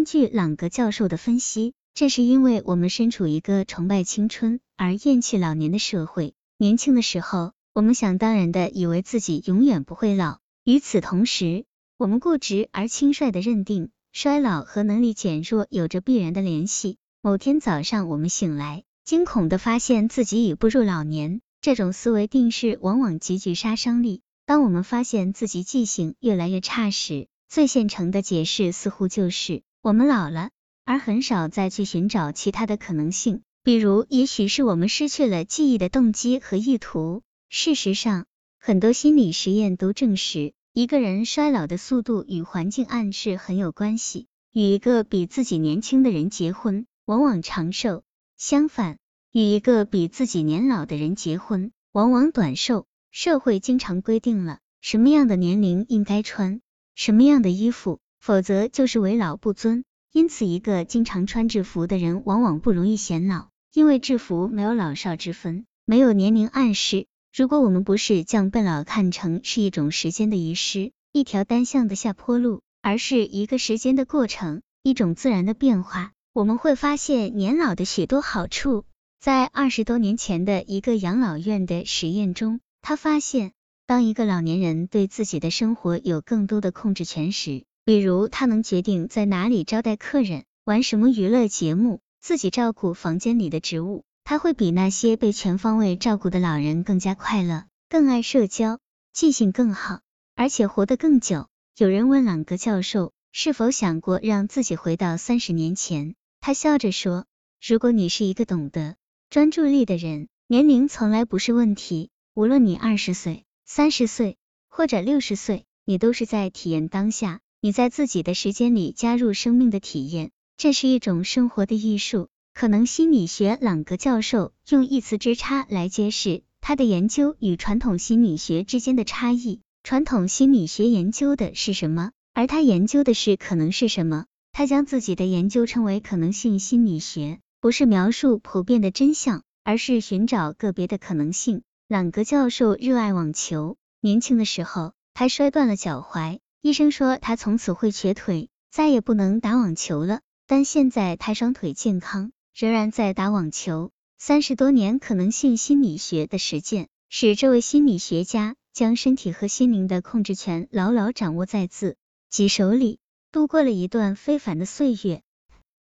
根据朗格教授的分析，这是因为我们身处一个崇拜青春而厌弃老年的社会。年轻的时候，我们想当然的以为自己永远不会老；与此同时，我们固执而轻率的认定衰老和能力减弱有着必然的联系。某天早上，我们醒来，惊恐的发现自己已步入老年。这种思维定式往往极具杀伤力。当我们发现自己记性越来越差时，最现成的解释似乎就是我们老了，而很少再去寻找其他的可能性。比如，也许是我们失去了记忆的动机和意图。事实上，很多心理实验都证实，一个人衰老的速度与环境暗示很有关系。与一个比自己年轻的人结婚，往往长寿；相反，与一个比自己年老的人结婚，往往短寿。社会经常规定了什么样的年龄应该穿什么样的衣服，否则就是为老不尊。因此，一个经常穿制服的人，往往不容易显老，因为制服没有老少之分，没有年龄暗示。如果我们不是将变老看成是一种时间的遗失，一条单向的下坡路，而是一个时间的过程，一种自然的变化，我们会发现年老的许多好处。在二十多年前的一个养老院的实验中，他发现，当一个老年人对自己的生活有更多的控制权时，比如他能决定在哪里招待客人、玩什么娱乐节目、自己照顾房间里的植物，他会比那些被全方位照顾的老人更加快乐，更爱社交，记性更好，而且活得更久。有人问朗格教授是否想过让自己回到三十年前，他笑着说：“如果你是一个懂得专注力的人，年龄从来不是问题。无论你二十岁、三十岁或者六十岁，你都是在体验当下。你在自己的时间里加入生命的体验，这是一种生活的艺术。可能心理学朗格教授用一词之差来揭示他的研究与传统心理学之间的差异。传统心理学研究的是什么？而他研究的是可能是什么？他将自己的研究称为可能性心理学，不是描述普遍的真相，而是寻找个别的可能性。朗格教授热爱网球，年轻的时候他摔断了脚踝，医生说他从此会瘸腿，再也不能打网球了。但现在他双腿健康。仍然在打网球，三十多年可能性心理学的实践，使这位心理学家将身体和心灵的控制权牢牢掌握在自己手里，度过了一段非凡的岁月。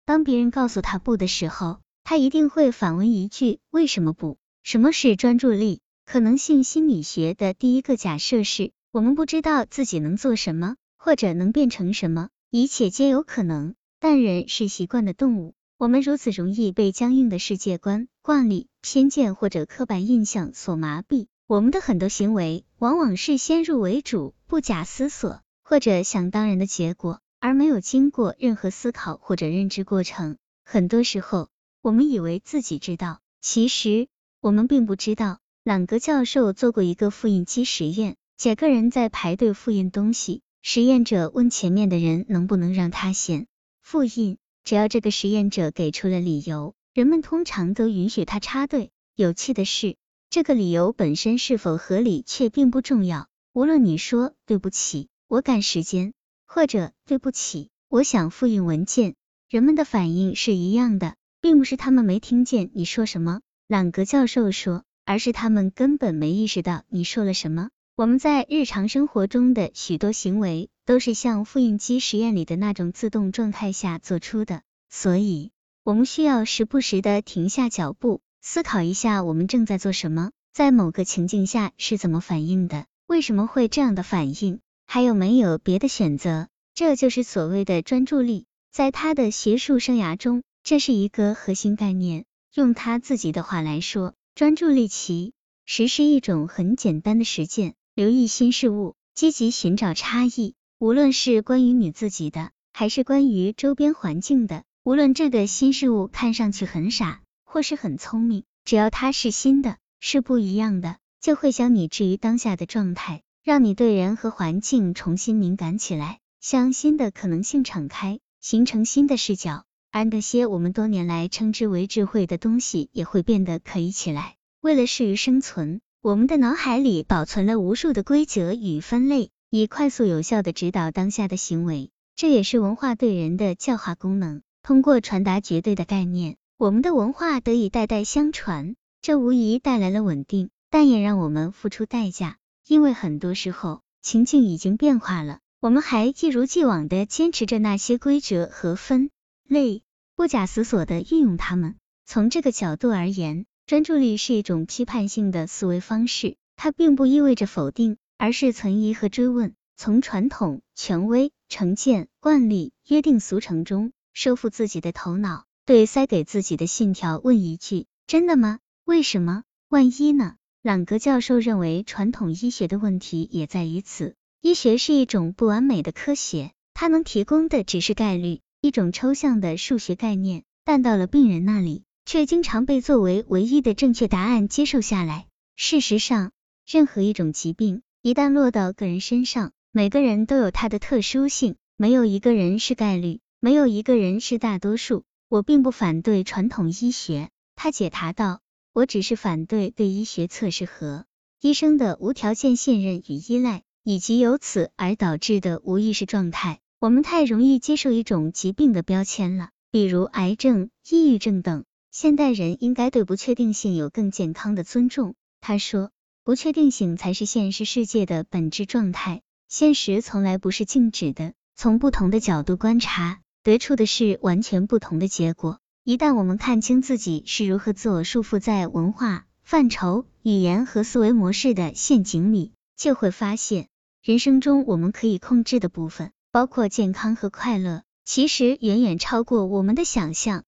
当别人告诉他不的时候，他一定会反问一句：为什么不？什么是专注力？可能性心理学的第一个假设是我们不知道自己能做什么，或者能变成什么，一切皆有可能。但人是习惯的动物。我们如此容易被僵硬的世界观、惯例、偏见或者刻板印象所麻痹，我们的很多行为往往是先入为主、不假思索或者想当然的结果，而没有经过任何思考或者认知过程。很多时候，我们以为自己知道，其实我们并不知道。朗格教授做过一个复印机实验，几个人在排队复印东西，实验者问前面的人能不能让他先复印。只要这个实验者给出了理由，人们通常都允许他插队。有趣的是，这个理由本身是否合理却并不重要。无论你说对不起，我赶时间，或者对不起，我想复印文件，人们的反应是一样的，并不是他们没听见你说什么，朗格教授说，而是他们根本没意识到你说了什么。我们在日常生活中的许多行为。都是像复印机实验里的那种自动状态下做出的，所以我们需要时不时的停下脚步，思考一下我们正在做什么，在某个情境下是怎么反应的，为什么会这样的反应，还有没有别的选择？这就是所谓的专注力。在他的学术生涯中，这是一个核心概念。用他自己的话来说，专注力其实是一种很简单的实践，留意新事物，积极寻找差异。无论是关于你自己的，还是关于周边环境的，无论这个新事物看上去很傻，或是很聪明，只要它是新的，是不一样的，就会将你置于当下的状态，让你对人和环境重新敏感起来，向新的可能性敞开，形成新的视角，而那些我们多年来称之为智慧的东西，也会变得可疑起来。为了适于生存，我们的脑海里保存了无数的规则与分类。以快速有效的指导当下的行为，这也是文化对人的教化功能。通过传达绝对的概念，我们的文化得以代代相传，这无疑带来了稳定，但也让我们付出代价。因为很多时候情境已经变化了，我们还一如既往的坚持着那些规则和分类，不假思索的运用它们。从这个角度而言，专注力是一种批判性的思维方式，它并不意味着否定，而是存疑和追问，从传统、权威、成见、惯例、约定俗成中收复自己的头脑，对塞给自己的信条问一句：真的吗？为什么？万一呢？朗格教授认为，传统医学的问题也在于此。医学是一种不完美的科学，它能提供的只是概率，一种抽象的数学概念，但到了病人那里，却经常被作为唯一的正确答案接受下来。事实上，任何一种疾病一旦落到个人身上，每个人都有他的特殊性，没有一个人是概率，没有一个人是大多数。我并不反对传统医学，他解答道。我只是反对对医学测试和医生的无条件信任与依赖，以及由此而导致的无意识状态。我们太容易接受一种疾病的标签了，比如癌症、抑郁症等。现代人应该对不确定性有更健康的尊重。他说，不确定性才是现实世界的本质状态。现实从来不是静止的，从不同的角度观察，得出的是完全不同的结果。一旦我们看清自己是如何自我束缚在文化范畴、语言和思维模式的陷阱里，就会发现，人生中我们可以控制的部分，包括健康和快乐，其实远远超过我们的想象。